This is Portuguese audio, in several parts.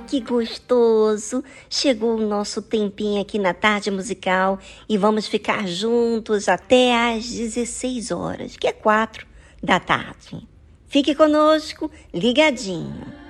Que gostoso! Chegou o nosso tempinho aqui na tarde musical e vamos ficar juntos até às 16 horas, que é 4 da tarde. Fique conosco, ligadinho.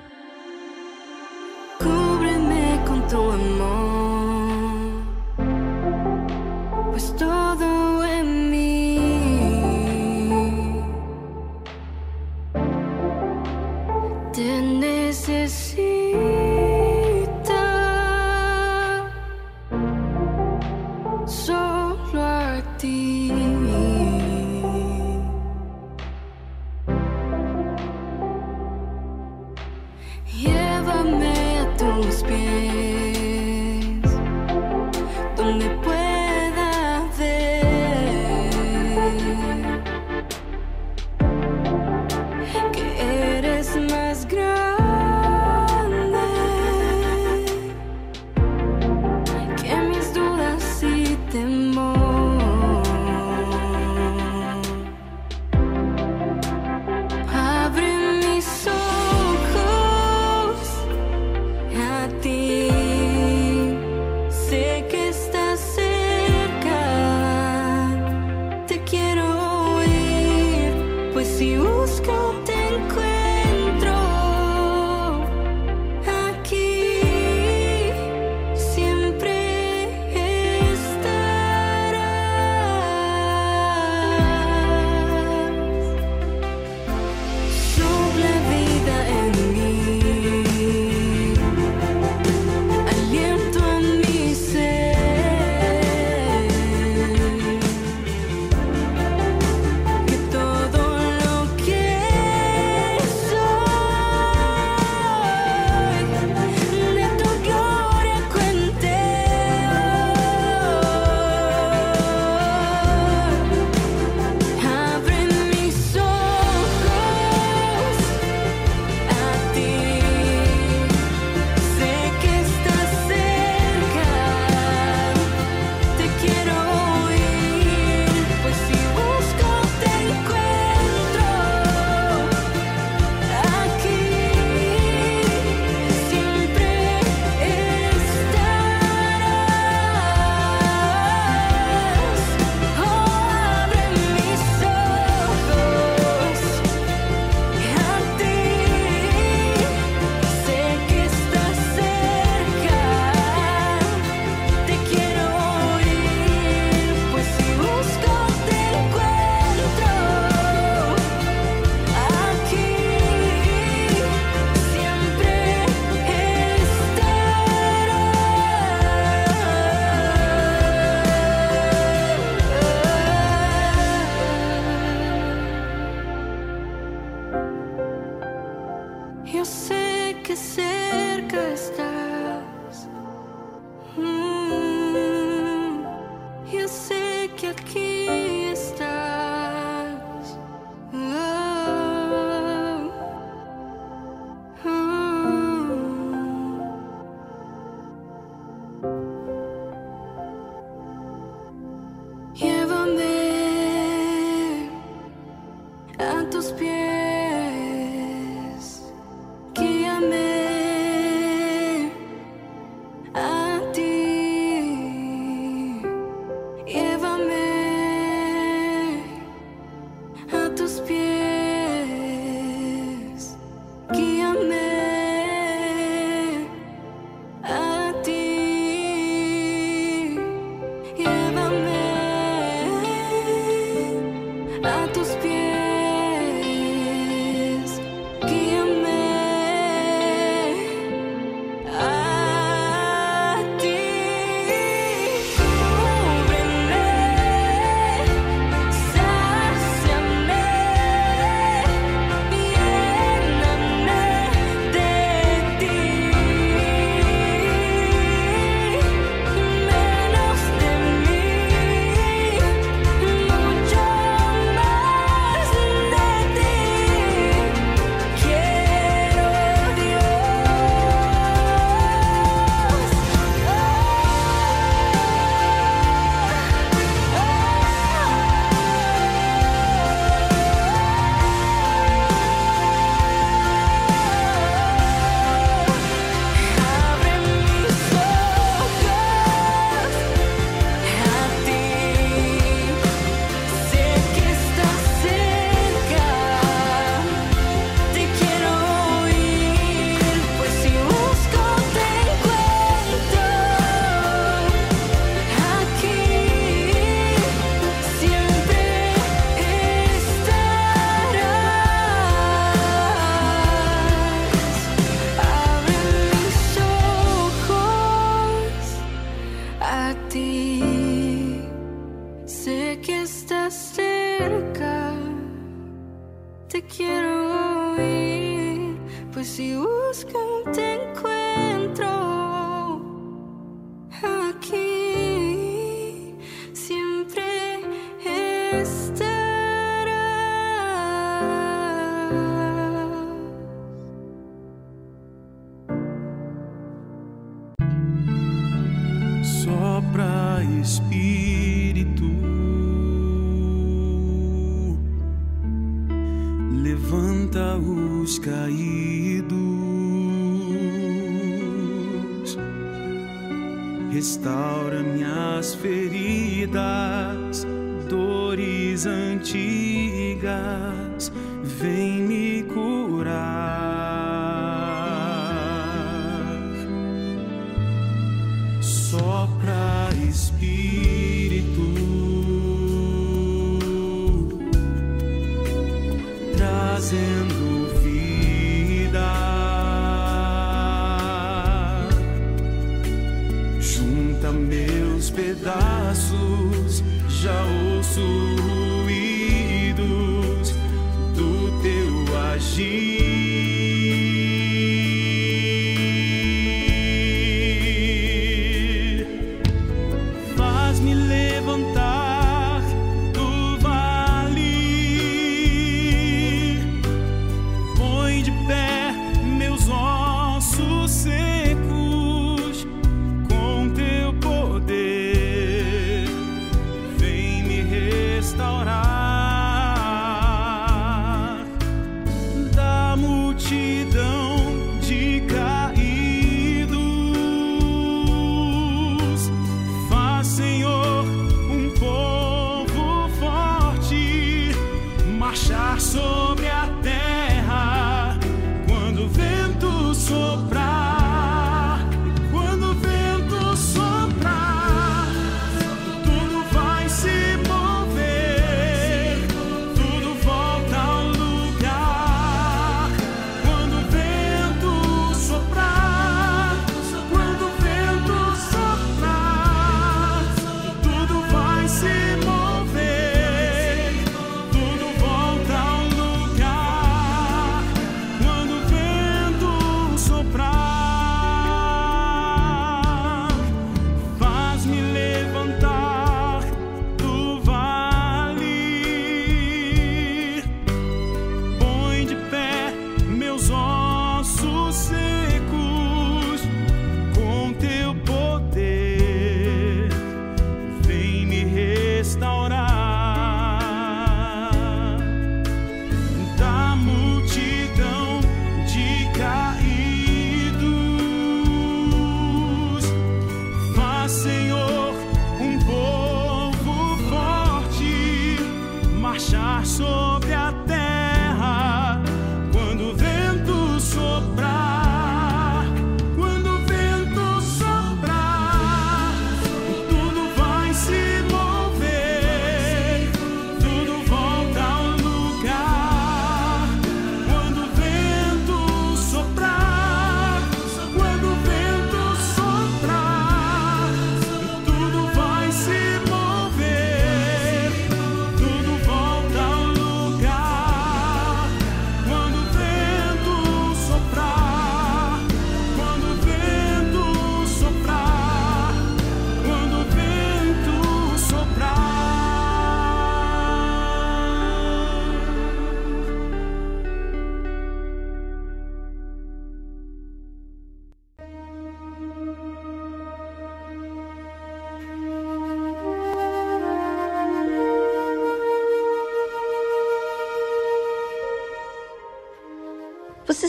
Para Espírito, levanta os caídos, restaura minhas feridas, dores antigas, vem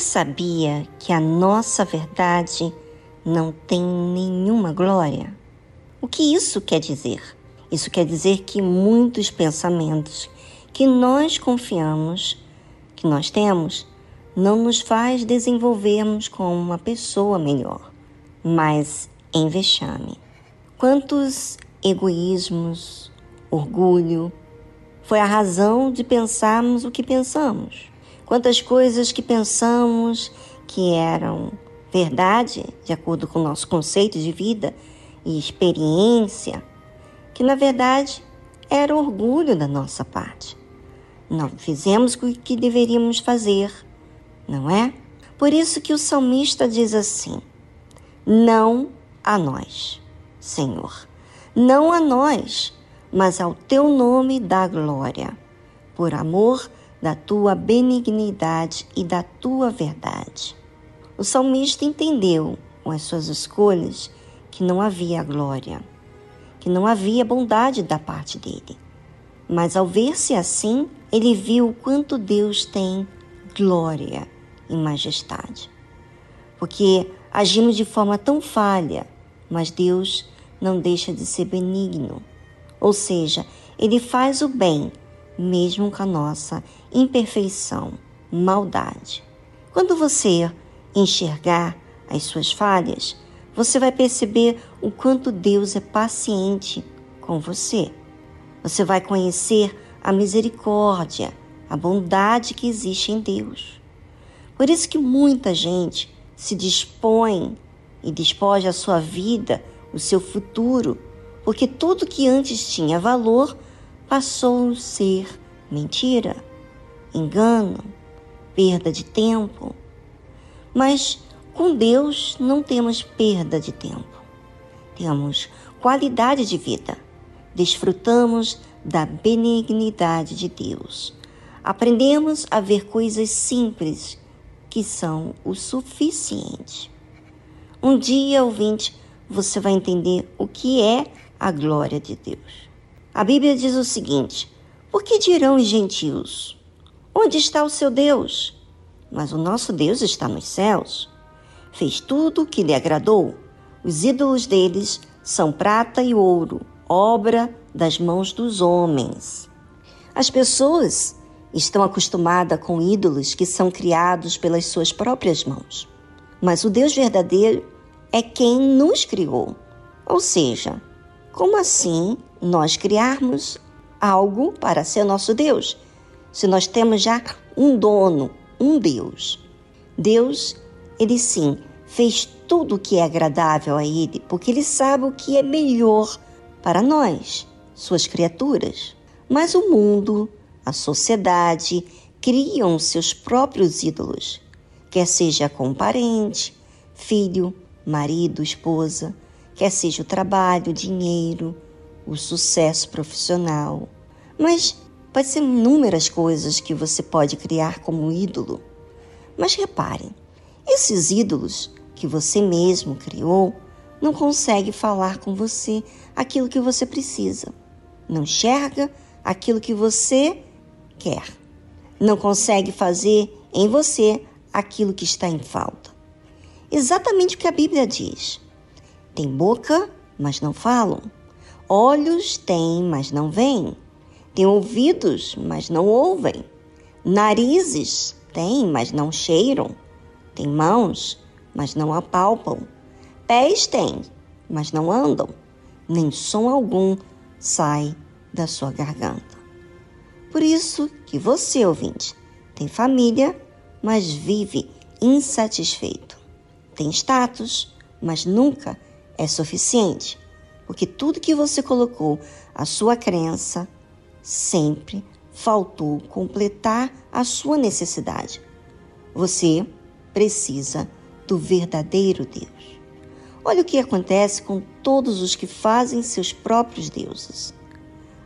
sabia que a nossa verdade não tem nenhuma glória? O que isso quer dizer? Isso quer dizer que muitos pensamentos que nós confiamos, que nós temos, não nos faz desenvolvermos como uma pessoa melhor, mas em vexame. Quantos egoísmos, orgulho, foi a razão de pensarmos o que pensamos. Quantas coisas que pensamos que eram verdade, de acordo com o nosso conceito de vida e experiência, que na verdade era orgulho da nossa parte. Não fizemos o que deveríamos fazer, não é? Por isso que o salmista diz assim: Não a nós, Senhor, não a nós, mas ao teu nome dá glória, por amor da tua benignidade e da tua verdade. O salmista entendeu com as suas escolhas que não havia glória, que não havia bondade da parte dele. Mas ao ver-se assim, ele viu o quanto Deus tem glória e majestade. Porque agimos de forma tão falha, mas Deus não deixa de ser benigno ou seja, ele faz o bem, mesmo com a nossa imperfeição, maldade. Quando você enxergar as suas falhas, você vai perceber o quanto Deus é paciente com você. Você vai conhecer a misericórdia, a bondade que existe em Deus. Por isso que muita gente se dispõe e despoja a sua vida, o seu futuro porque tudo que antes tinha valor passou a ser mentira, engano, perda de tempo. Mas com Deus não temos perda de tempo, temos qualidade de vida, desfrutamos da benignidade de Deus. Aprendemos a ver coisas simples que são o suficiente. Um dia, ouvinte, você vai entender o que é a glória de Deus. A Bíblia diz o seguinte: Por que dirão os gentios? Onde está o seu Deus? Mas o nosso Deus está nos céus. Fez tudo o que lhe agradou. Os ídolos deles são prata e ouro, obra das mãos dos homens. As pessoas estão acostumadas com ídolos que são criados pelas suas próprias mãos. Mas o Deus verdadeiro é quem nos criou. Ou seja, como assim nós criarmos algo para ser nosso Deus, se nós temos já um dono, um Deus? Deus, ele sim, fez tudo o que é agradável a ele, porque ele sabe o que é melhor para nós, suas criaturas. Mas o mundo, a sociedade, criam seus próprios ídolos, quer seja com parente, filho, marido, esposa quer seja o trabalho, dinheiro, o sucesso profissional. Mas pode ser inúmeras coisas que você pode criar como ídolo. Mas repare, esses ídolos que você mesmo criou não conseguem falar com você aquilo que você precisa. Não enxerga aquilo que você quer. Não consegue fazer em você aquilo que está em falta. Exatamente o que a Bíblia diz. Tem boca, mas não falam. Olhos têm, mas não veem. Tem ouvidos, mas não ouvem. Narizes têm, mas não cheiram. Tem mãos, mas não apalpam. Pés têm, mas não andam. Nem som algum sai da sua garganta. Por isso que você, ouvinte, tem família, mas vive insatisfeito. Tem status, mas nunca é suficiente, porque tudo que você colocou a sua crença sempre faltou completar a sua necessidade. Você precisa do verdadeiro Deus. Olha o que acontece com todos os que fazem seus próprios deuses.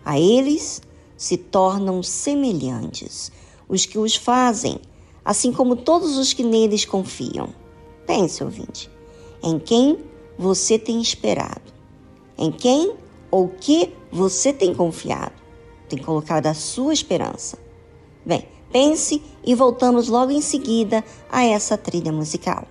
A eles se tornam semelhantes os que os fazem, assim como todos os que neles confiam. Pense, ouvinte, em quem você tem esperado? Em quem ou que você tem confiado? Tem colocado a sua esperança? Bem, Pense e voltamos logo em seguida a essa trilha musical.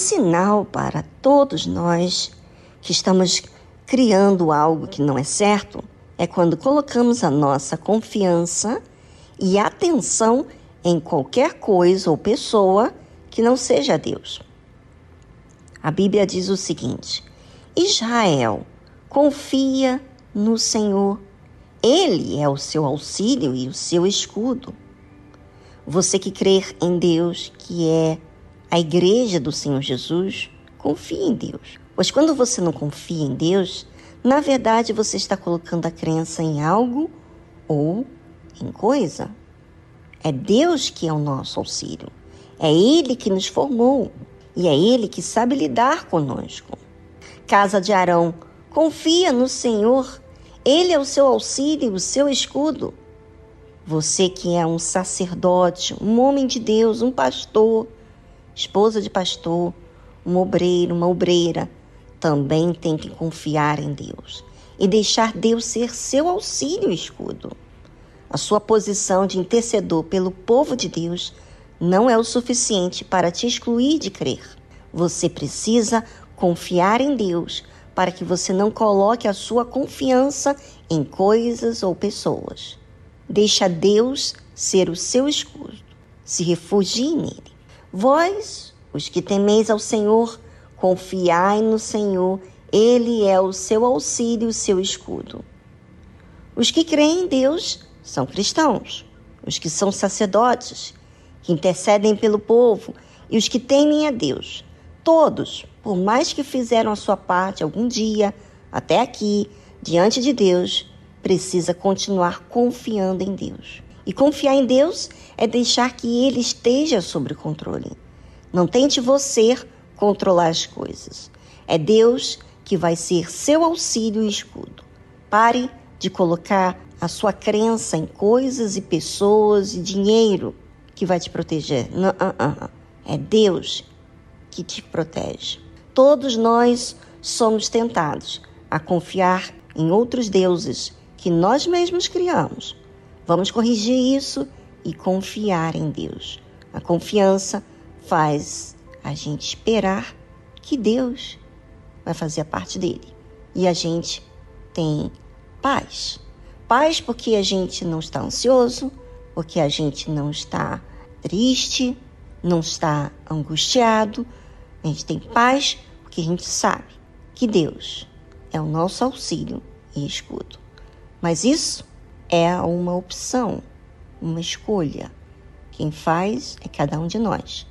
Sinal para todos nós que estamos criando algo que não é certo é quando colocamos a nossa confiança e atenção em qualquer coisa ou pessoa que não seja Deus. A Bíblia diz o seguinte: Israel, confia no Senhor. Ele é o seu auxílio e o seu escudo. Você que crer em Deus, que é a igreja do Senhor Jesus, confie em Deus. Pois quando você não confia em Deus, na verdade você está colocando a crença em algo ou em coisa. É Deus que é o nosso auxílio. É Ele que nos formou e é Ele que sabe lidar conosco. Casa de Arão, confia no Senhor. Ele é o seu auxílio, o seu escudo. Você que é um sacerdote, um homem de Deus, um pastor, esposa de pastor, um obreiro, uma obreira, também tem que confiar em Deus e deixar Deus ser seu auxílio e escudo. A sua posição de intercedor pelo povo de Deus não é o suficiente para te excluir de crer. Você precisa confiar em Deus para que você não coloque a sua confiança em coisas ou pessoas. Deixa Deus ser o seu escudo. Se refugie nele. Vós, os que temeis ao Senhor, confiai no Senhor, ele é o seu auxílio, o seu escudo. Os que creem em Deus são cristãos, os que são sacerdotes, que intercedem pelo povo e os que temem a Deus. Todos, por mais que fizeram a sua parte algum dia, até aqui, diante de Deus, precisa continuar confiando em Deus. E confiar em Deus é deixar que Ele esteja sob controle. Não tente você controlar as coisas. É Deus que vai ser seu auxílio e escudo. Pare de colocar a sua crença em coisas e pessoas e dinheiro que vai te proteger. Não, não, não. É Deus que te protege. Todos nós somos tentados a confiar em outros deuses que nós mesmos criamos. Vamos corrigir isso e confiar em Deus. A confiança faz a gente esperar que Deus vai fazer a parte dele. E a gente tem paz. Paz porque a gente não está ansioso, porque a gente não está triste, não está angustiado. A gente tem paz porque a gente sabe que Deus é o nosso auxílio e escudo. Mas isso é uma opção, uma escolha. Quem faz é cada um de nós.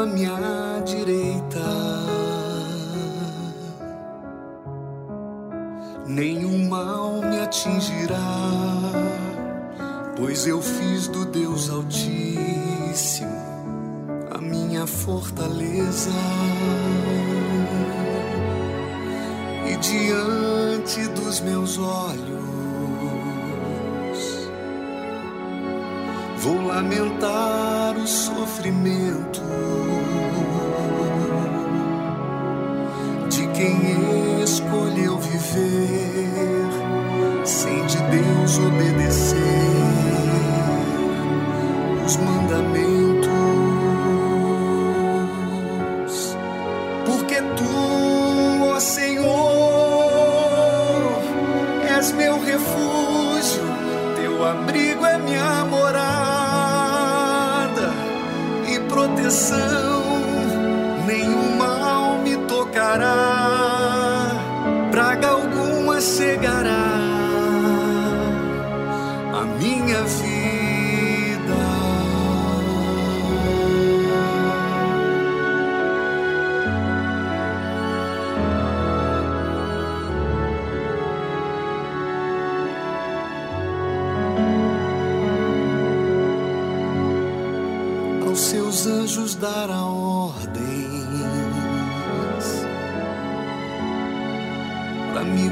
À minha proteção,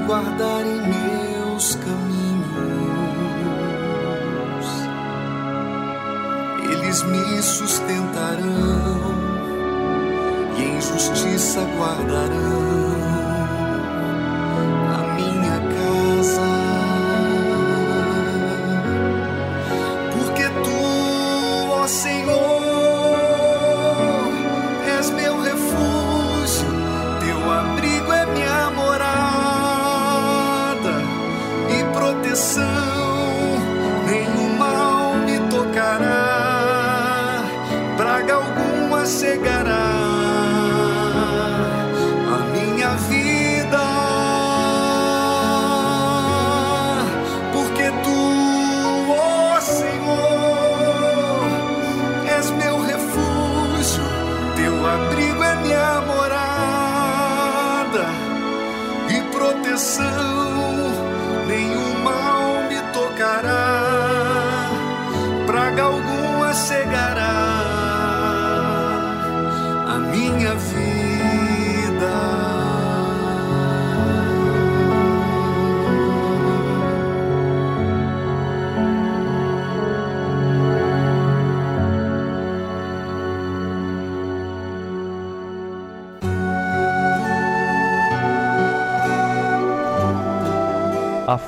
guardar em meus caminhos. Eles me sustentarão e em justiça guardarão.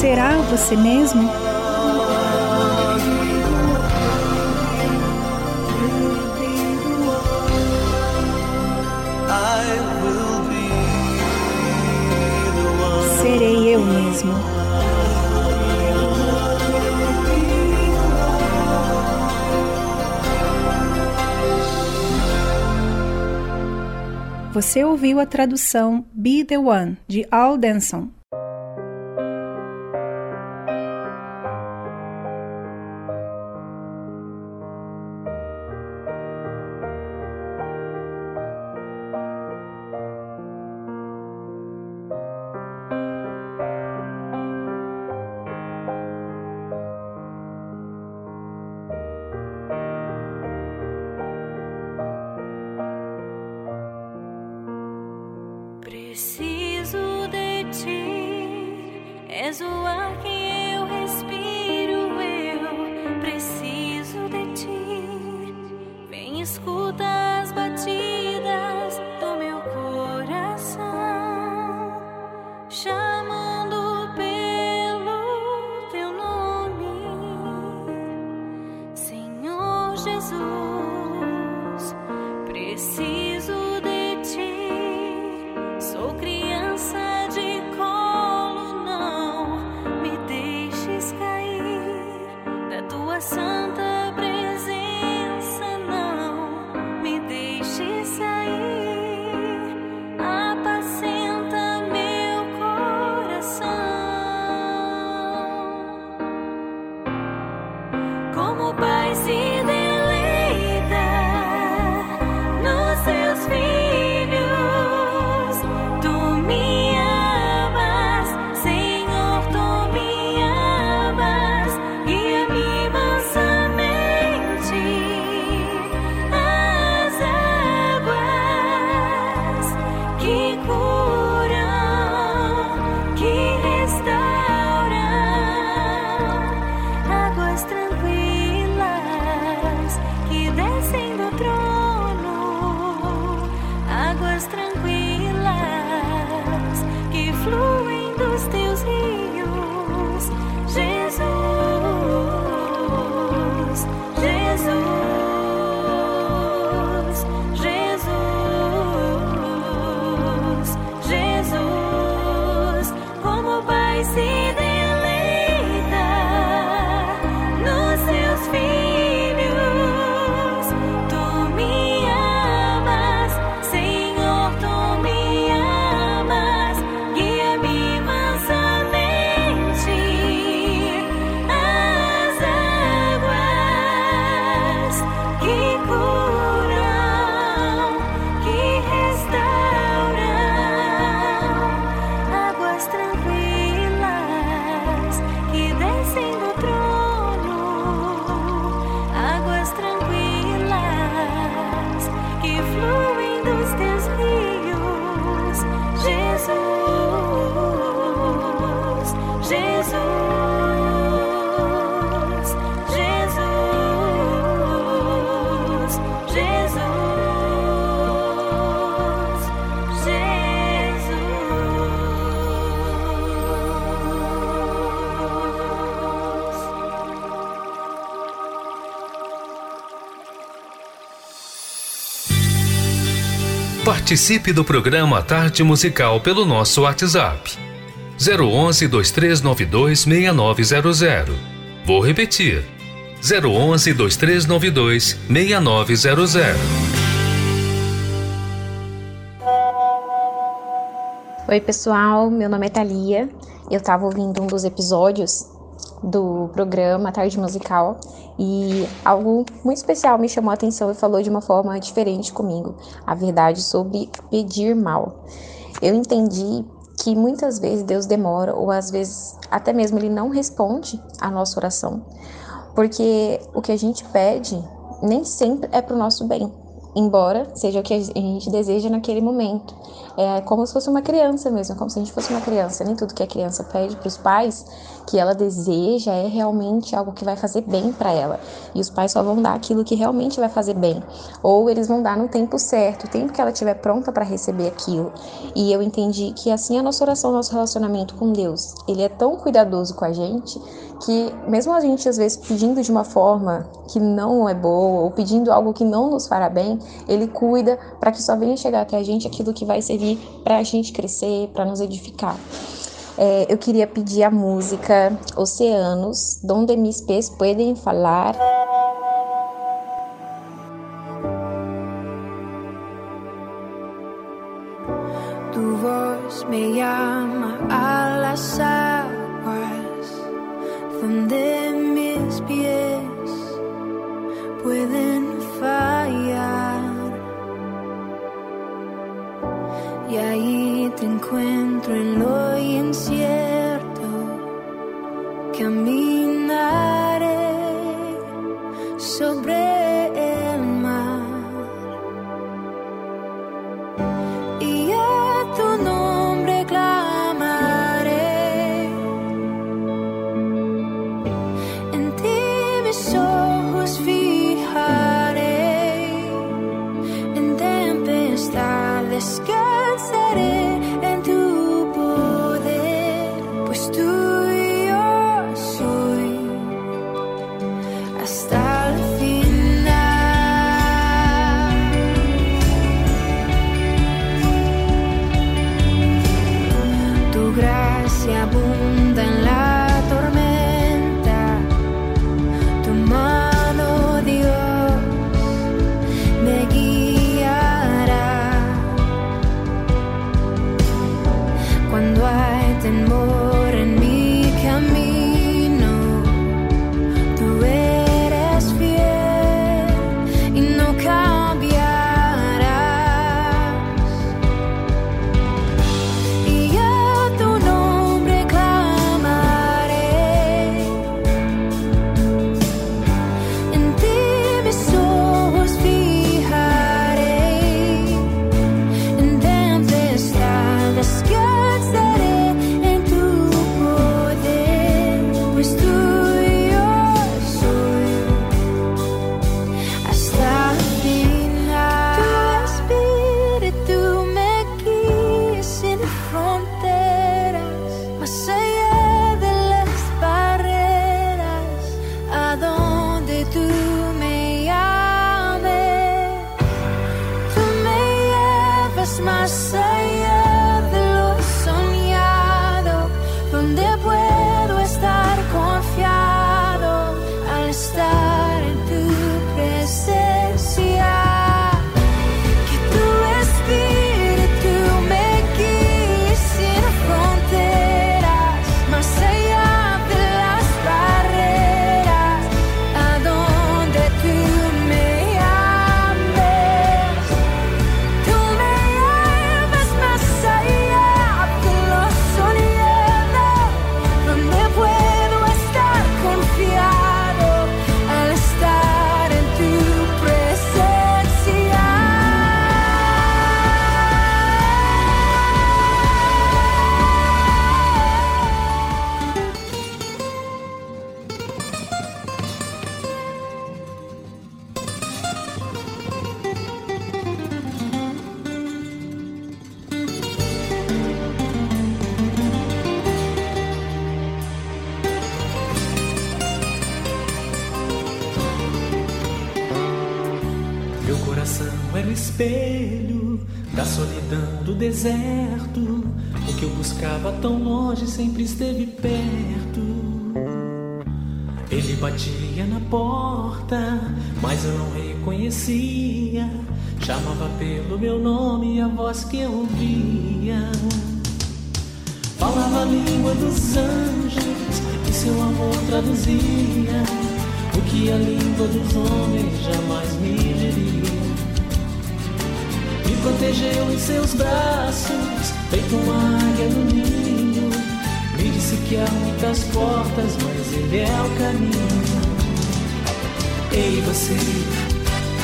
Será você mesmo? Serei eu mesmo. Você ouviu a tradução Be the One de Al Denson. Participe do programa Tarde Musical pelo nosso WhatsApp. 011 2392 6900. Vou repetir. 011 2392 6900. Oi, pessoal. Meu nome é Thalia. Eu estava ouvindo um dos episódios do programa Tarde Musical e algo muito especial me chamou a atenção e falou de uma forma diferente comigo, a verdade sobre pedir mal. Eu entendi que muitas vezes Deus demora ou às vezes até mesmo ele não responde a nossa oração, porque o que a gente pede nem sempre é para o nosso bem, embora seja o que a gente deseja naquele momento. É como se fosse uma criança mesmo, como se a gente fosse uma criança. Nem tudo que a criança pede para os pais que ela deseja é realmente algo que vai fazer bem para ela. E os pais só vão dar aquilo que realmente vai fazer bem, ou eles vão dar no tempo certo, o tempo que ela estiver pronta para receber aquilo. E eu entendi que assim a nossa oração, nosso relacionamento com Deus, ele é tão cuidadoso com a gente que mesmo a gente às vezes pedindo de uma forma que não é boa ou pedindo algo que não nos fará bem, ele cuida para que só venha chegar até a gente aquilo que vai servir para a gente crescer, para nos edificar. É, eu queria pedir a música Oceanos, Donde mis pés pueden falar. Tu voz me llama a las espelho da solidão do deserto. O que eu buscava tão longe sempre esteve perto. Ele batia na porta, mas eu não reconhecia. Chamava pelo meu nome a voz que eu ouvia. Falava a língua dos anjos e seu amor traduzia o que a língua dos homens jamais me diria. Protegeu em seus braços, feito uma águia no ninho. Me disse que há muitas portas, mas ele é o caminho. Ei, você,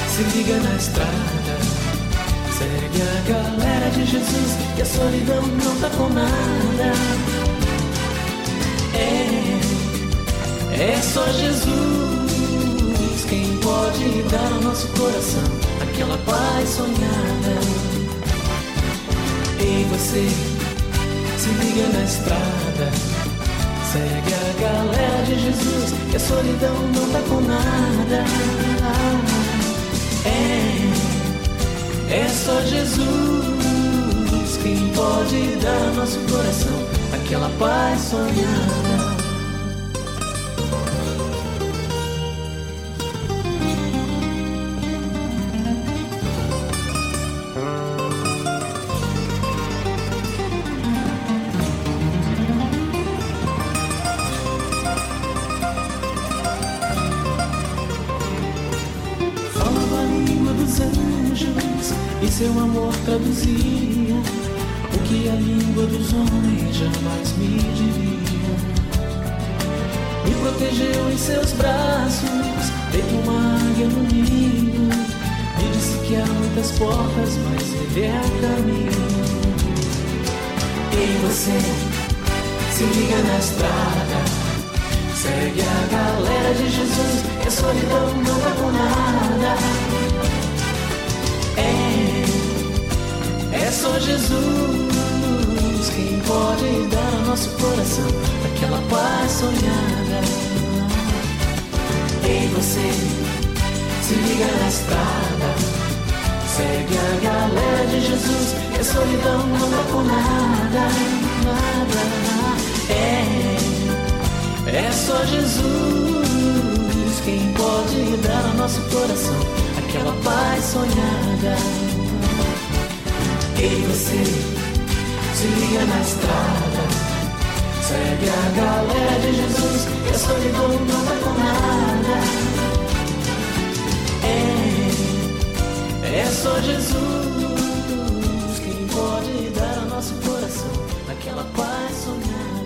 se liga na estrada. Segue a galera de Jesus, que a solidão não tá com nada. É, é só Jesus quem pode dar ao nosso coração aquela paz sonhada. Ei, você, se liga na estrada. Segue a galera de Jesus, que a solidão não tá com nada. É, é só Jesus quem pode dar nosso coração aquela paz sonhada. Liga na estrada. Segue a galera de Jesus, a solidão não tá com nada. É, é só Jesus quem pode dar ao nosso coração aquela paz sonhada. Ei, você, se liga na estrada. Segue a galera de Jesus, a solidão não tá com. Nada. Nosso coração aquela paz sonhada. Ei, você, se liga na estrada. Segue a galera de Jesus, que a solidão não vai com nada. É, é só Jesus quem pode dar ao nosso coração aquela paz sonhada.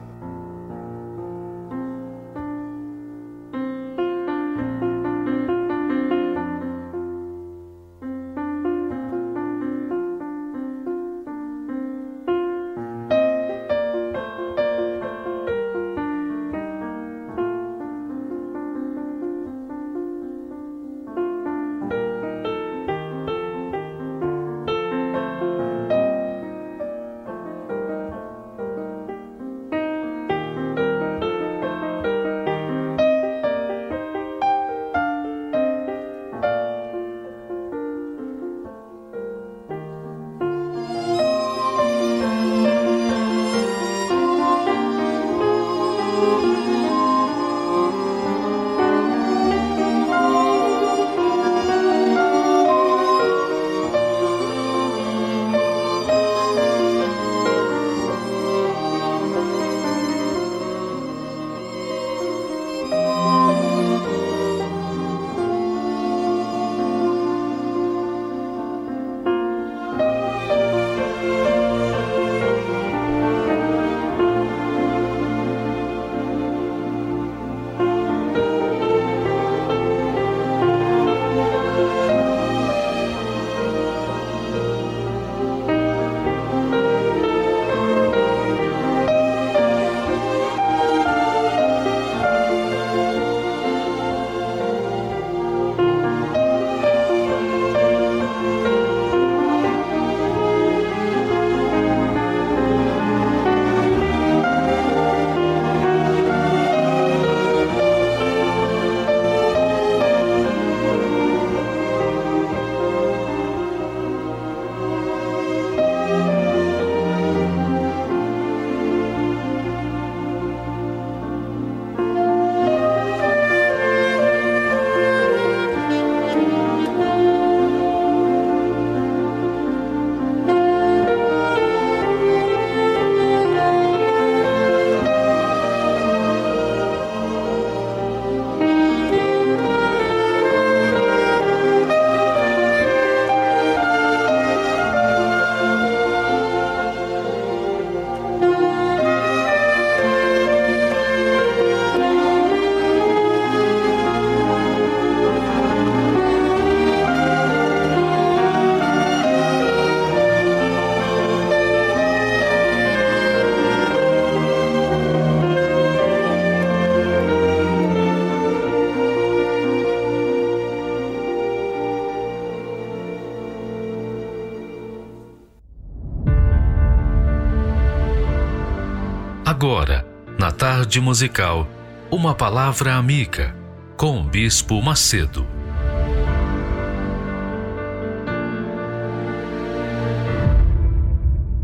Tarde musical, uma palavra amiga com o Bispo Macedo.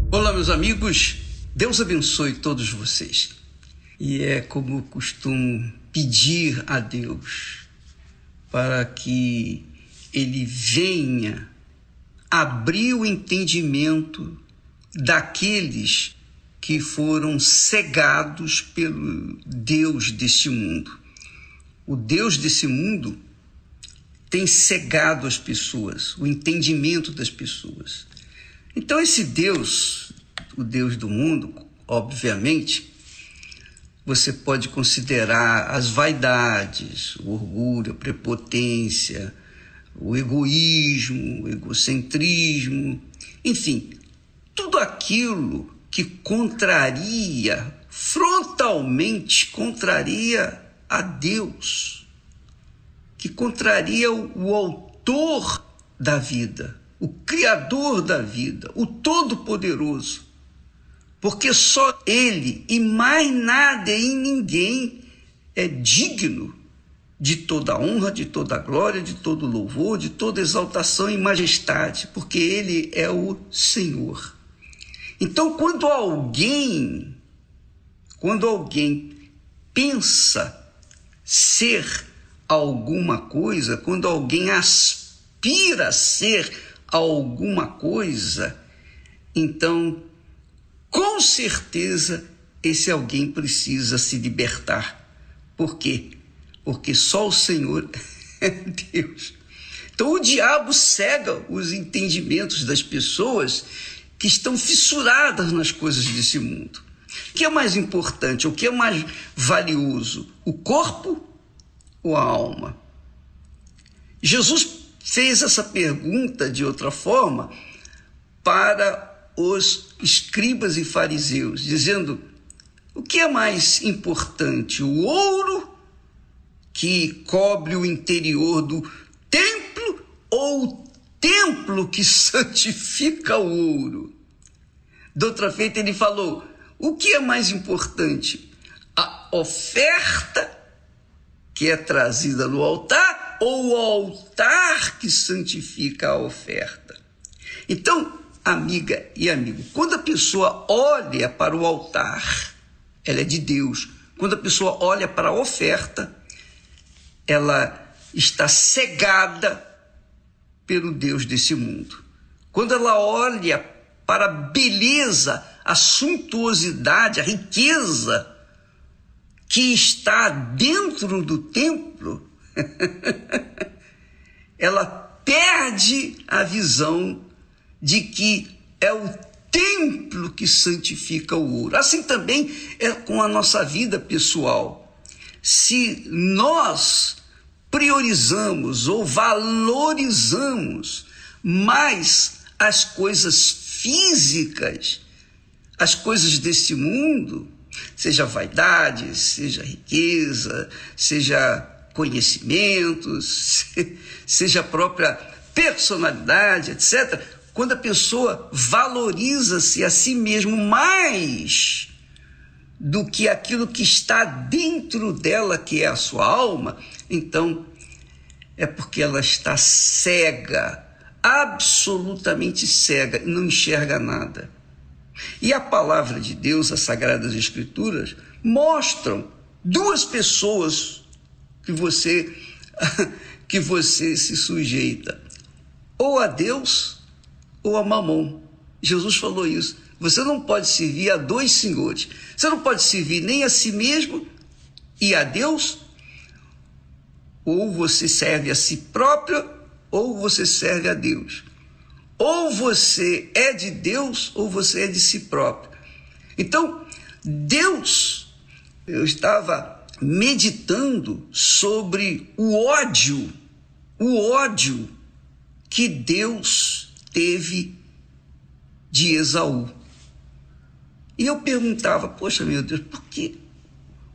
Olá, meus amigos. Deus abençoe todos vocês. E é como eu costumo pedir a Deus para que Ele venha abrir o entendimento daqueles que foram cegados pelo Deus deste mundo. O Deus desse mundo tem cegado as pessoas, o entendimento das pessoas. Então, esse Deus, o Deus do mundo, obviamente, você pode considerar as vaidades, o orgulho, a prepotência, o egoísmo, o egocentrismo, enfim, tudo aquilo que contraria, frontalmente contraria a Deus, que contraria o, autor da vida, o criador da vida, o todo-poderoso. Porque só ele e mais nada e ninguém é digno de toda honra, de toda glória, de todo louvor, de toda exaltação e majestade, porque ele é o Senhor. Então, quando alguém, quando alguém pensa ser alguma coisa, quando alguém aspira a ser alguma coisa, então, com certeza, esse alguém precisa se libertar. Por quê? Porque só o Senhor é Deus. Então, o diabo cega os entendimentos das pessoas que estão fissuradas nas coisas desse mundo. O que é mais importante? O que é mais valioso? O corpo ou a alma? Jesus fez essa pergunta de outra forma para os escribas e fariseus, dizendo: o que é mais importante, o ouro que cobre o interior do templo ou o templo que santifica o ouro. De outra feita, ele falou: o que é mais importante? A oferta que é trazida no altar ou o altar que santifica a oferta? Então, amiga e amigo, quando a pessoa olha para o altar, ela é de Deus. Quando a pessoa olha para a oferta, ela está cegada pelo Deus desse mundo. Quando ela olha para a beleza, a suntuosidade, a riqueza que está dentro do templo, ela perde a visão de que é o templo que santifica o ouro. Assim também é com a nossa vida pessoal. Se nós priorizamos ou valorizamos mais as coisas físicas, as coisas desse mundo, seja vaidade, seja riqueza, seja conhecimentos, seja a própria personalidade, etc. Quando a pessoa valoriza-se a si mesmo mais do que aquilo que está dentro dela, que é a sua alma, então é porque ela está cega, absolutamente cega, não enxerga nada. E a palavra de Deus, as Sagradas Escrituras, mostram duas pessoas que você que você se sujeita, ou a Deus ou a Mamon. Jesus falou isso. Você não pode servir a dois senhores. Você não pode servir nem a si mesmo e a Deus, ou você serve a si próprio, ou você serve a Deus. Ou você é de Deus, ou você é de si próprio. Então, Deus, eu estava meditando sobre o ódio, o ódio que Deus teve de Esaú. E eu perguntava, poxa meu Deus, por que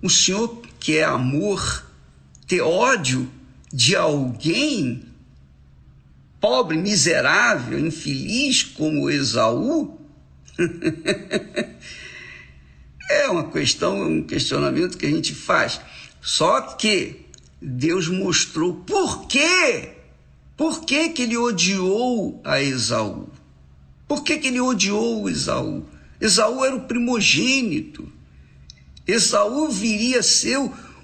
o Senhor, que é amor, ter ódio de alguém pobre, miserável, infeliz como Esaú? É uma questão, um questionamento que a gente faz. Só que Deus mostrou por quê. Por que, que ele odiou a Esaú? Por que, que ele odiou Esaú? Esaú era o primogênito. Esaú viria a ser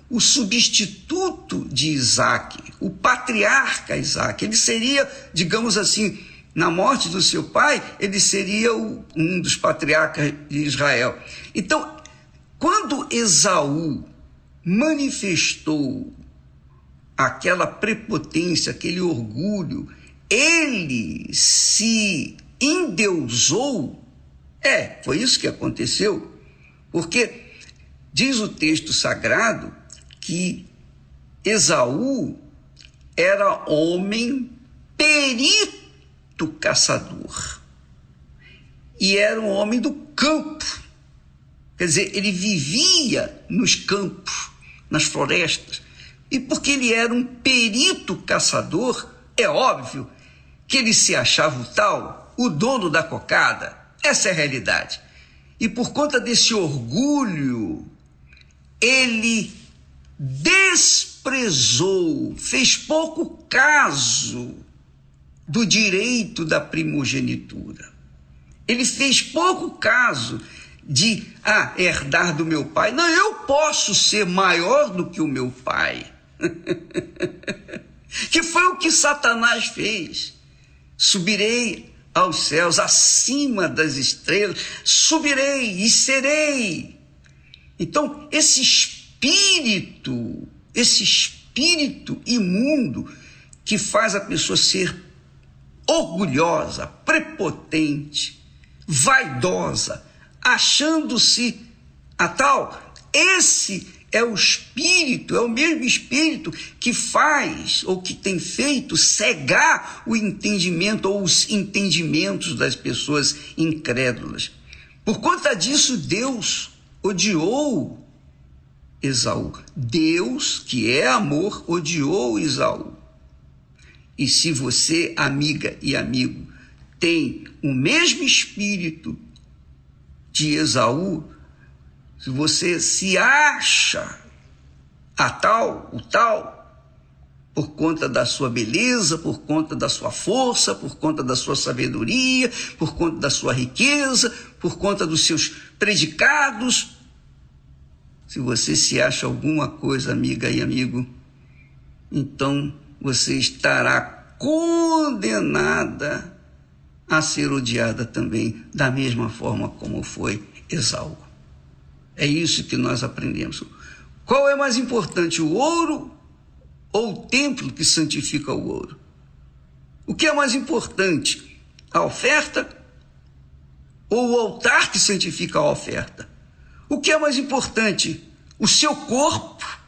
o, substituto de Isaac, o patriarca Isaac. Ele seria, digamos assim, na morte do seu pai, ele seria um dos patriarcas de Israel. Então, quando Esaú manifestou aquela prepotência, aquele orgulho, ele se endeusou. É, foi isso que aconteceu. Porque diz o texto sagrado que Esaú era homem perito caçador. E era um homem do campo. Quer dizer, ele vivia nos campos, nas florestas. E porque ele era um perito caçador, é óbvio que ele se achava o tal, o dono da cocada. Essa é a realidade. E por conta desse orgulho, ele desprezou, fez pouco caso do direito da primogenitura. Ele fez pouco caso de ah, herdar do meu pai. Não, eu posso ser maior do que o meu pai. que foi o que Satanás fez. Subirei aos céus, acima das estrelas, subirei e serei. Então, esse espírito, esse espírito imundo que faz a pessoa ser orgulhosa, prepotente, vaidosa, achando-se a tal, esse é o espírito, é o mesmo espírito que faz ou que tem feito cegar o entendimento ou os entendimentos das pessoas incrédulas. Por conta disso, Deus odiou Esaú. Deus, que é amor, odiou Esaú. E se você, amiga e amigo, tem o mesmo espírito de Esaú, se você se acha a tal, o tal, por conta da sua beleza, por conta da sua força, por conta da sua sabedoria, por conta da sua riqueza, por conta dos seus predicados. Se você se acha alguma coisa, amiga e amigo, então você estará condenada a ser odiada também, da mesma forma como foi Esaú. É isso que nós aprendemos. Qual é mais importante, o ouro ou o templo que santifica o ouro? O que é mais importante, a oferta ou o altar que santifica a oferta? O que é mais importante, o seu corpo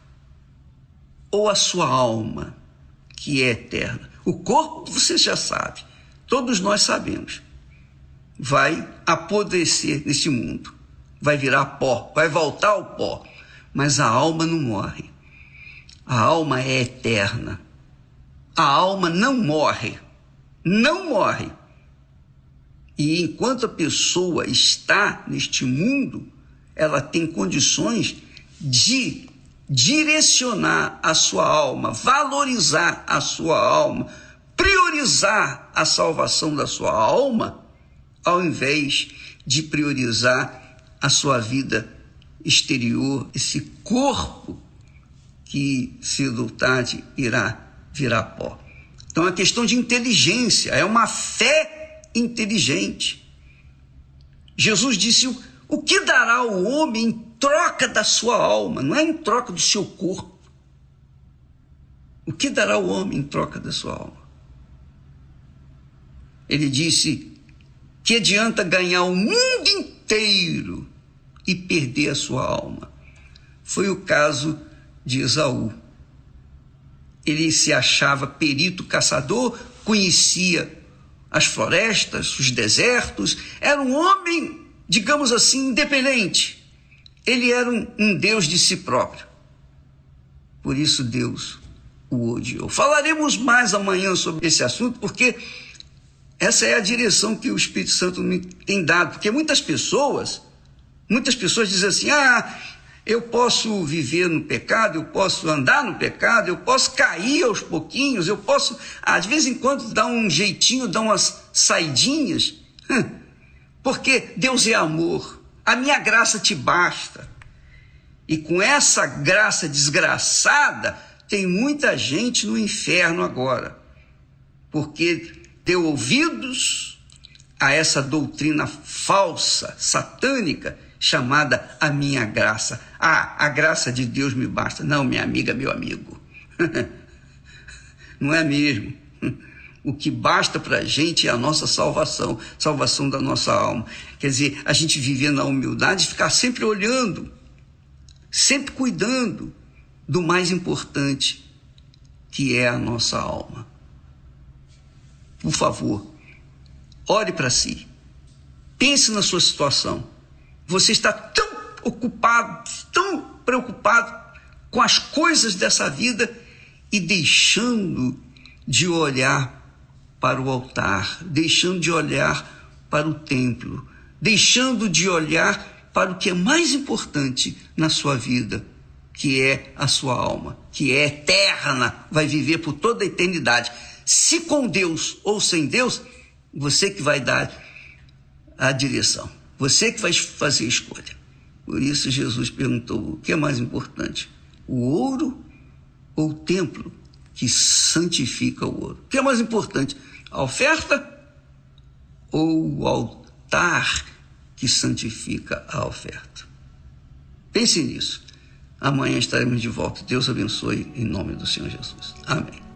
ou a sua alma, que é eterna? O corpo, você já sabe, todos nós sabemos, vai apodrecer neste mundo vai virar pó, vai voltar ao pó. Mas a alma não morre. A alma é eterna. A alma não morre. Não morre. E enquanto a pessoa está neste mundo, ela tem condições de direcionar a sua alma, valorizar a sua alma, priorizar a salvação da sua alma, ao invés de priorizar a sua vida exterior, esse corpo que, cedo ou tarde, irá virar pó. Então, é questão de inteligência, é uma fé inteligente. Jesus disse: o que dará o homem em troca da sua alma, não é em troca do seu corpo. O que dará o homem em troca da sua alma? Ele disse: que adianta ganhar o mundo inteiro e perder a sua alma. Foi o caso de Esaú. Ele se achava perito caçador, conhecia as florestas, os desertos, era um homem, digamos assim, independente. Ele era um, um Deus de si próprio. Por isso Deus o odiou. Falaremos mais amanhã sobre esse assunto, porque essa é a direção que o Espírito Santo me tem dado, porque muitas pessoas Muitas pessoas dizem assim: ah, eu posso viver no pecado, eu posso andar no pecado, eu posso cair aos pouquinhos, eu posso, ah, de vez em quando, dar um jeitinho, dar umas saidinhas. Hum, Porque Deus é amor, a minha graça te basta. E com essa graça desgraçada, tem muita gente no inferno agora, porque deu ouvidos a essa doutrina falsa, satânica, chamada a minha graça. Ah, a graça de Deus me basta. Não, minha amiga, meu amigo. Não é mesmo. O que basta para a gente é a nossa salvação, salvação da nossa alma. Quer dizer, a gente viver na humildade, ficar sempre olhando, sempre cuidando do mais importante, que é a nossa alma. Por favor, ore para si. Pense na sua situação. Você está tão ocupado, tão preocupado com as coisas dessa vida e deixando de olhar para o altar, deixando de olhar para o templo, deixando de olhar para o que é mais importante na sua vida, que é a sua alma, que é eterna, vai viver por toda a eternidade. Se com Deus ou sem Deus, você que vai dar a direção, você que vai fazer a escolha. Por isso Jesus perguntou: o que é mais importante, o ouro ou o templo que santifica o ouro? O que é mais importante, a oferta ou o altar que santifica a oferta? Pense nisso. Amanhã estaremos de volta. Deus abençoe em nome do Senhor Jesus. Amém.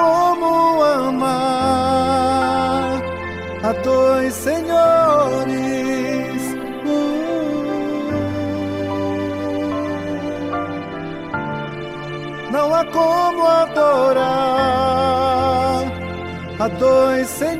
como amar a dois senhores. Não há como adorar a dois senhores.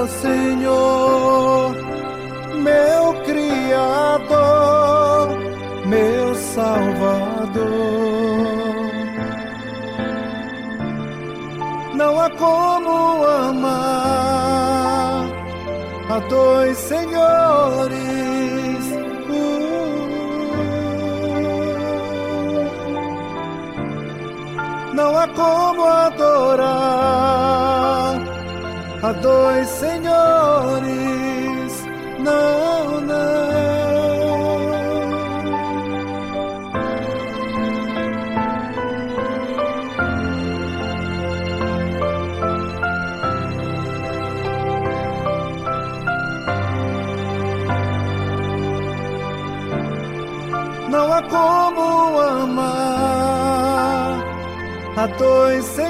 Meu Senhor, meu Criador, meu Salvador. Não há como amar a dois senhores. Dois senhores. Não, não. Não há como amar a dois senhores.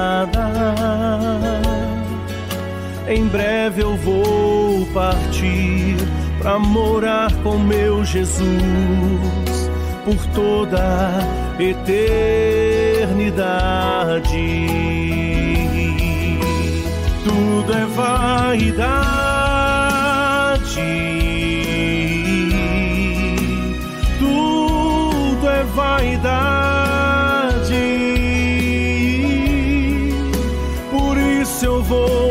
Em breve eu vou partir para morar com meu Jesus por toda eternidade. Tudo é vaidade. Tudo é vaidade. Por isso eu vou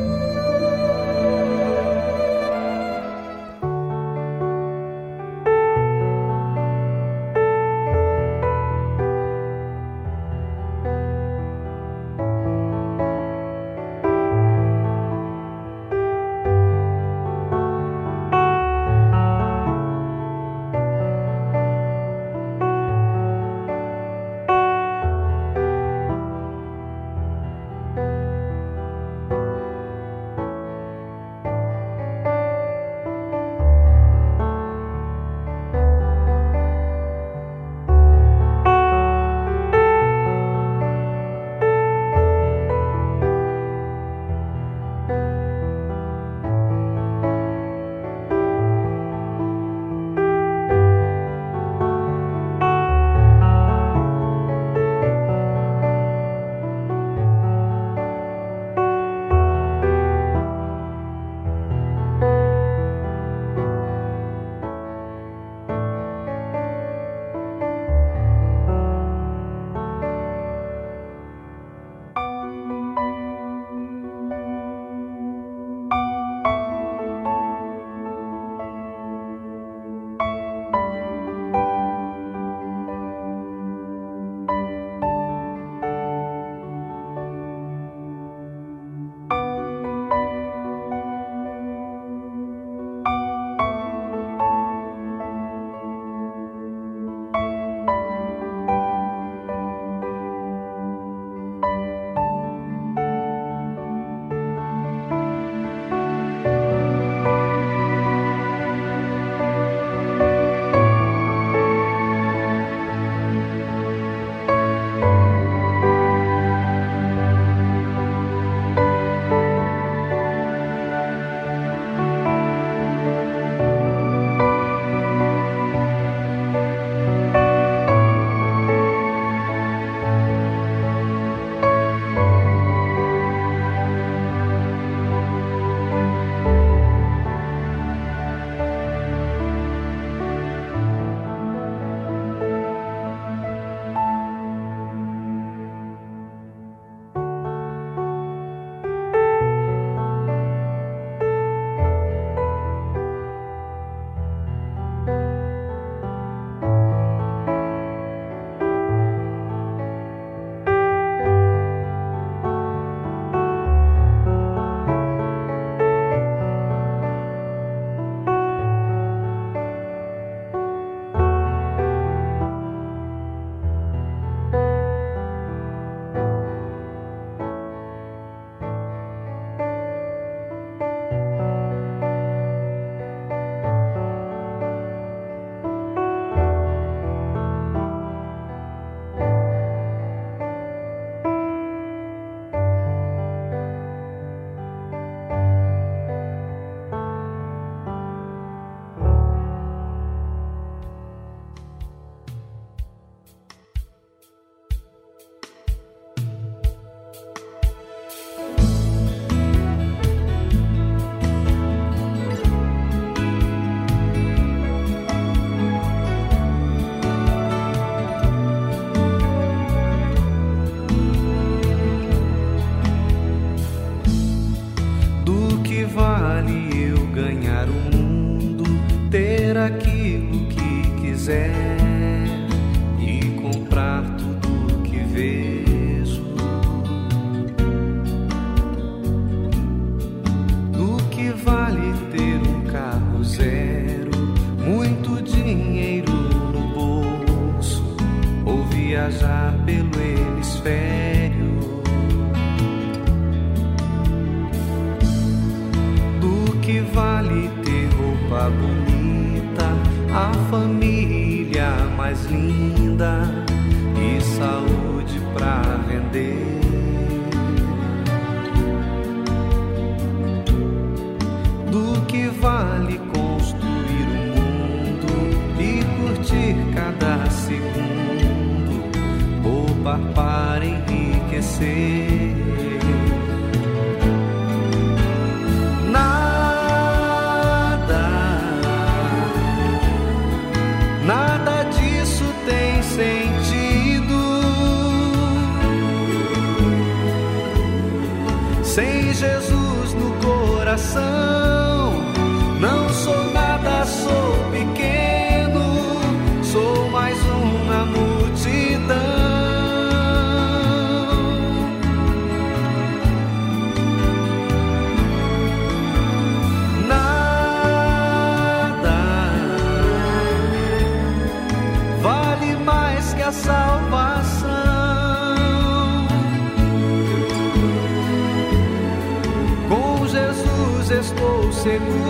Jesus no coração. sit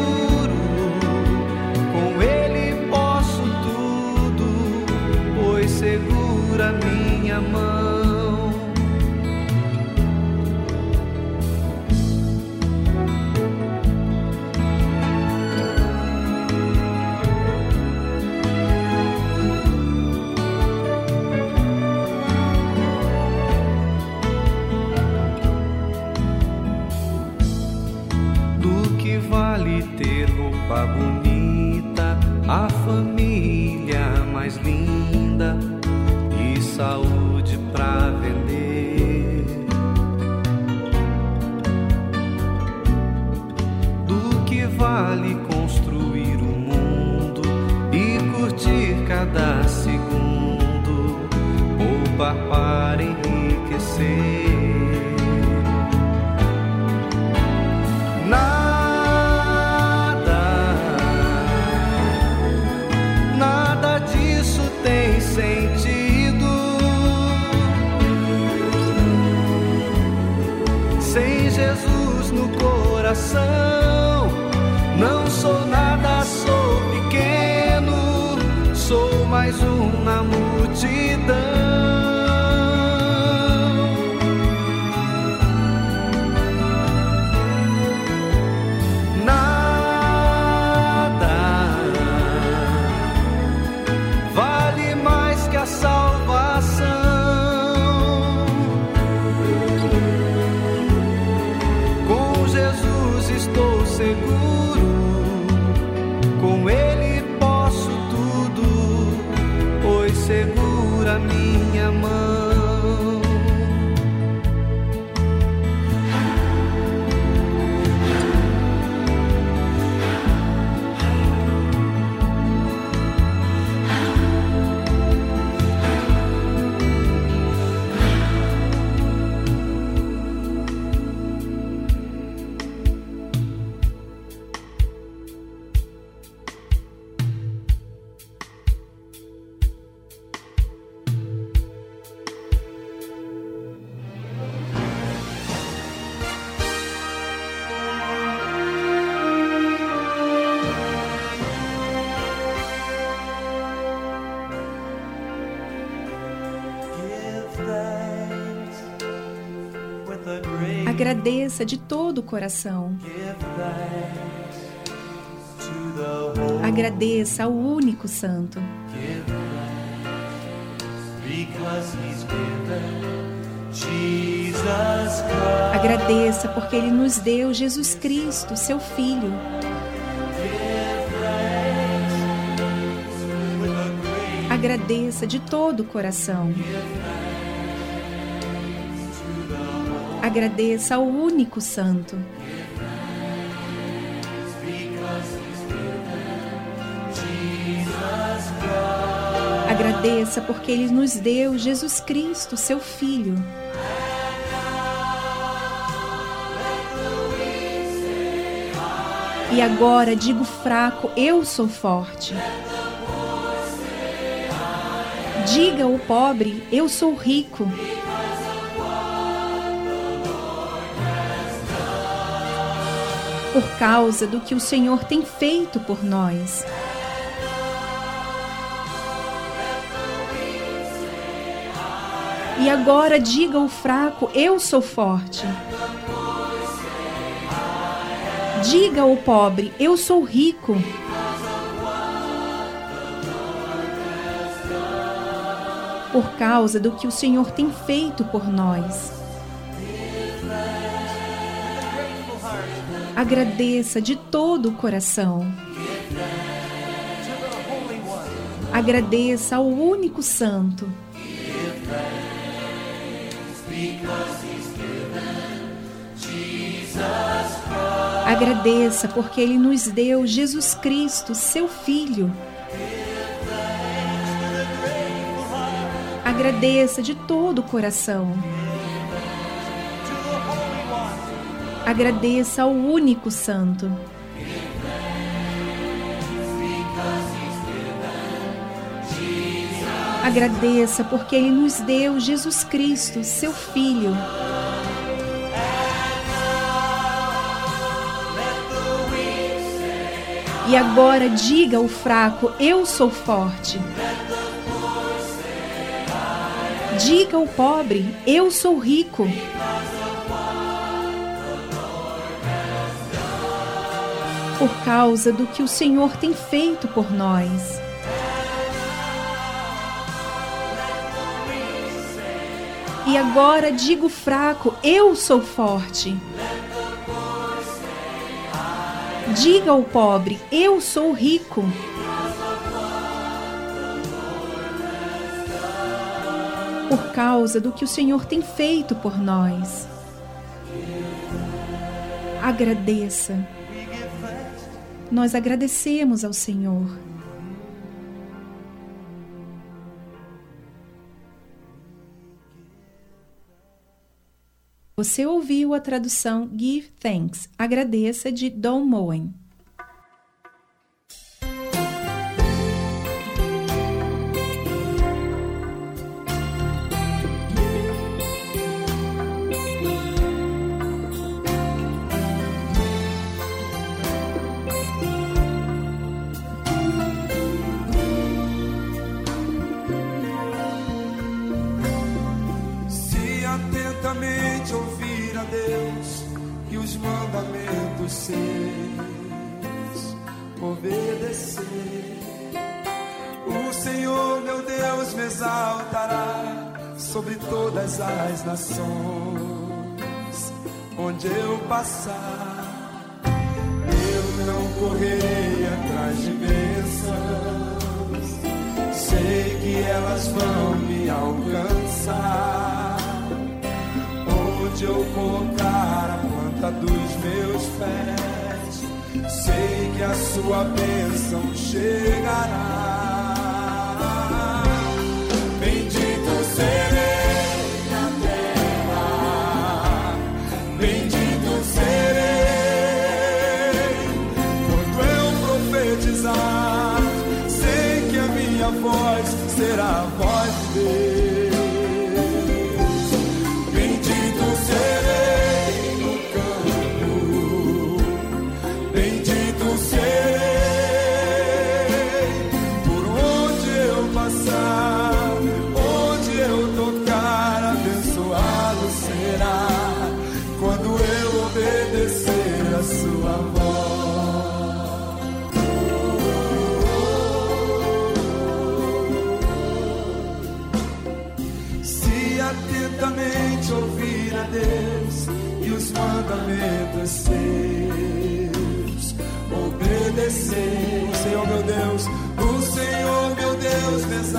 multidão. Agradeça de todo o coração. Agradeça ao único santo. Agradeça porque Ele nos deu Jesus Cristo, seu Filho. Agradeça de todo o coração. Agradeça ao único Santo. Agradeça porque Ele nos deu Jesus Cristo, seu Filho. E agora digo fraco, eu sou forte. Diga o pobre, eu sou rico. Por causa do que o Senhor tem feito por nós. E agora diga ao fraco, eu sou forte. Diga ao pobre, eu sou rico. Por causa do que o Senhor tem feito por nós. Agradeça de todo o coração. Agradeça ao único santo. Agradeça porque Ele nos deu Jesus Cristo, seu Filho. Agradeça de todo o coração. Agradeça ao único Santo. Agradeça porque Ele nos deu Jesus Cristo, seu Filho. E agora diga ao fraco: Eu sou forte. Diga ao pobre: Eu sou rico. Por causa do que o Senhor tem feito por nós. E agora digo fraco: Eu sou forte. Diga ao pobre: Eu sou rico. Por causa do que o Senhor tem feito por nós. Agradeça. Nós agradecemos ao Senhor. Você ouviu a tradução Give Thanks, agradeça de Don Moen. Ouvir a Deus e os mandamentos seus obedecer, o Senhor meu Deus me exaltará sobre todas as nações, onde eu passar. Eu não correrei atrás de bênçãos, sei que elas vão me alcançar. Onde eu colocar a planta dos meus pés, sei que a sua bênção chegará.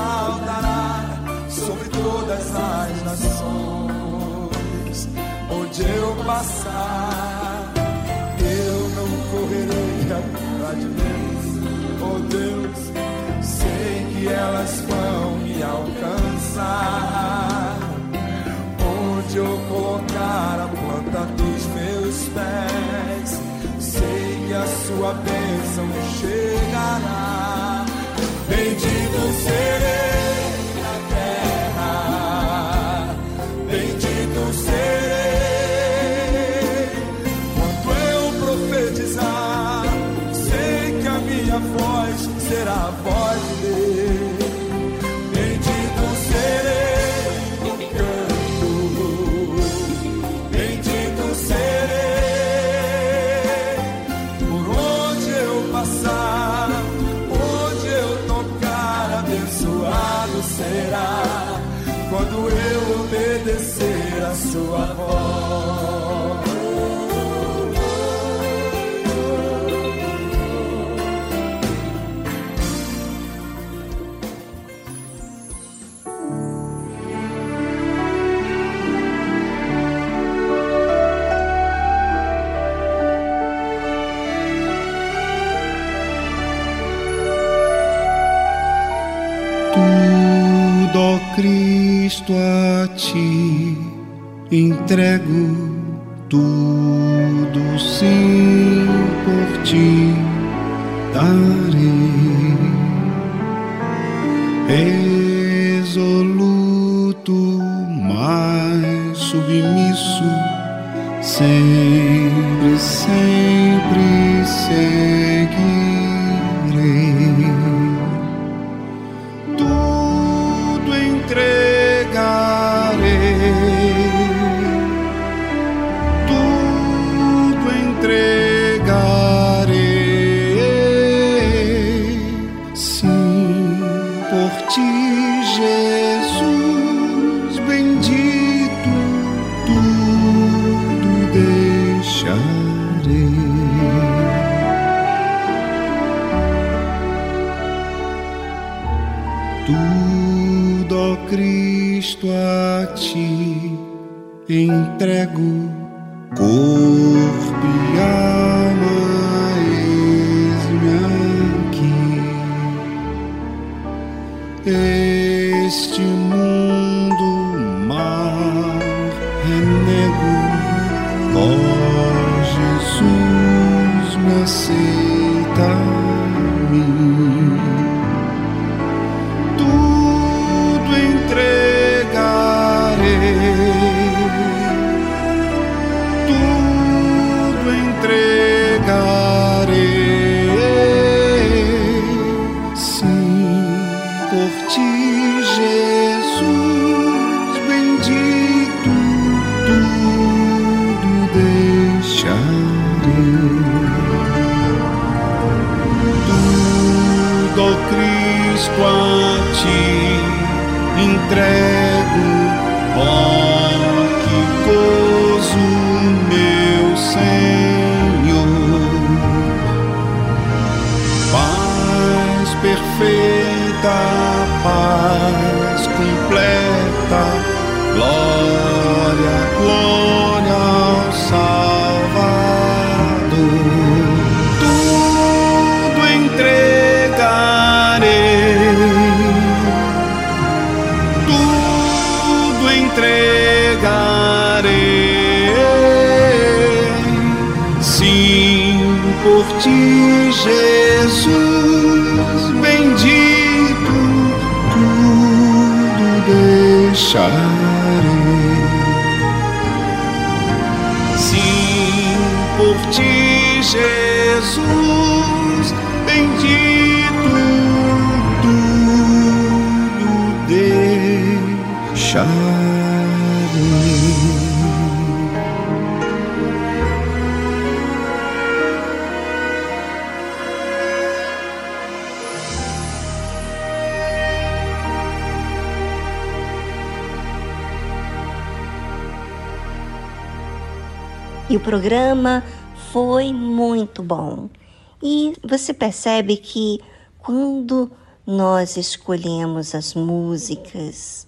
Exaltará sobre todas as nações, onde eu passar, eu não correrei atrás de Deus, oh Deus, sei que elas vão me alcançar. Onde eu colocar a planta dos meus pés, sei que a sua bênção chegará. Cristo, a ti entrego tudo, sim, por ti darei. Entrego, ó que gozo, meu Senhor. Paz perfeita, paz completa, glória, por ti, Jesus programa foi muito bom. E você percebe que quando nós escolhemos as músicas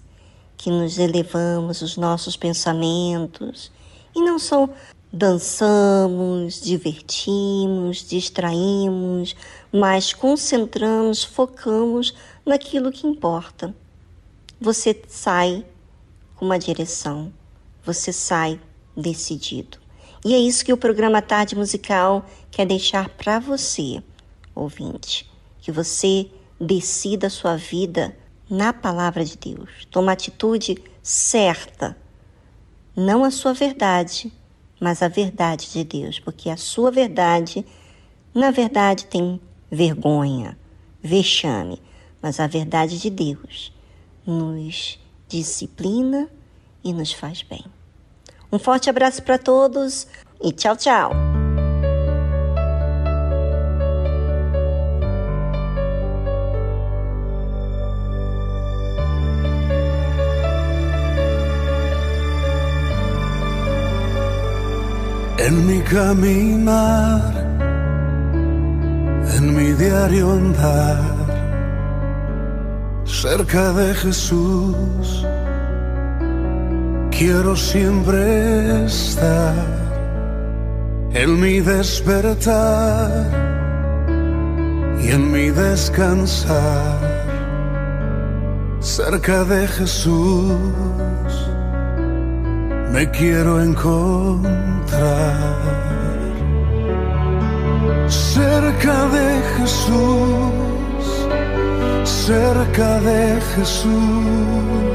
que nos elevamos os nossos pensamentos e não só dançamos, divertimos, distraímos, mas concentramos, focamos naquilo que importa. você sai com uma direção, você sai decidido. E é isso que o programa Tarde Musical quer deixar para você, ouvinte, que você decida a sua vida na palavra de Deus. Toma atitude certa, não a sua verdade, mas a verdade de Deus, porque a sua verdade, na verdade, tem vergonha, vexame, mas a verdade de Deus nos disciplina e nos faz bem. Um forte abraço para todos e tchau, tchau. En mi caminar, en mi diario andar, cerca de Jesús, quiero siempre estar en mi despertar y en mi descansar, cerca de Jesús me quiero encontrar cerca de Jesús, cerca de Jesús.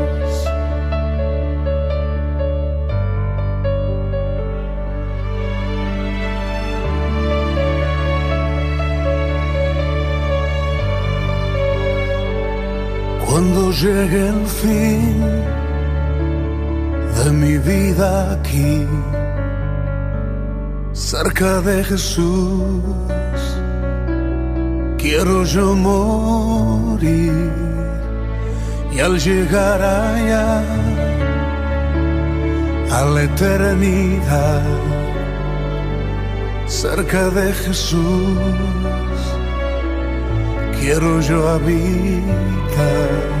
Llegue el fin de mi vida aquí, cerca de Jesús, quiero yo morir y al llegar allá a la eternidad, cerca de Jesús, quiero yo habitar.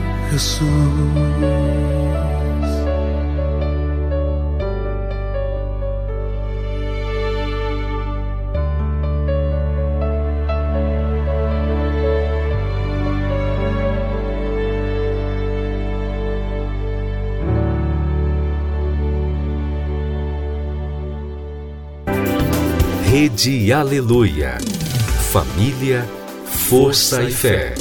Rede Aleluia. Família, força e fé.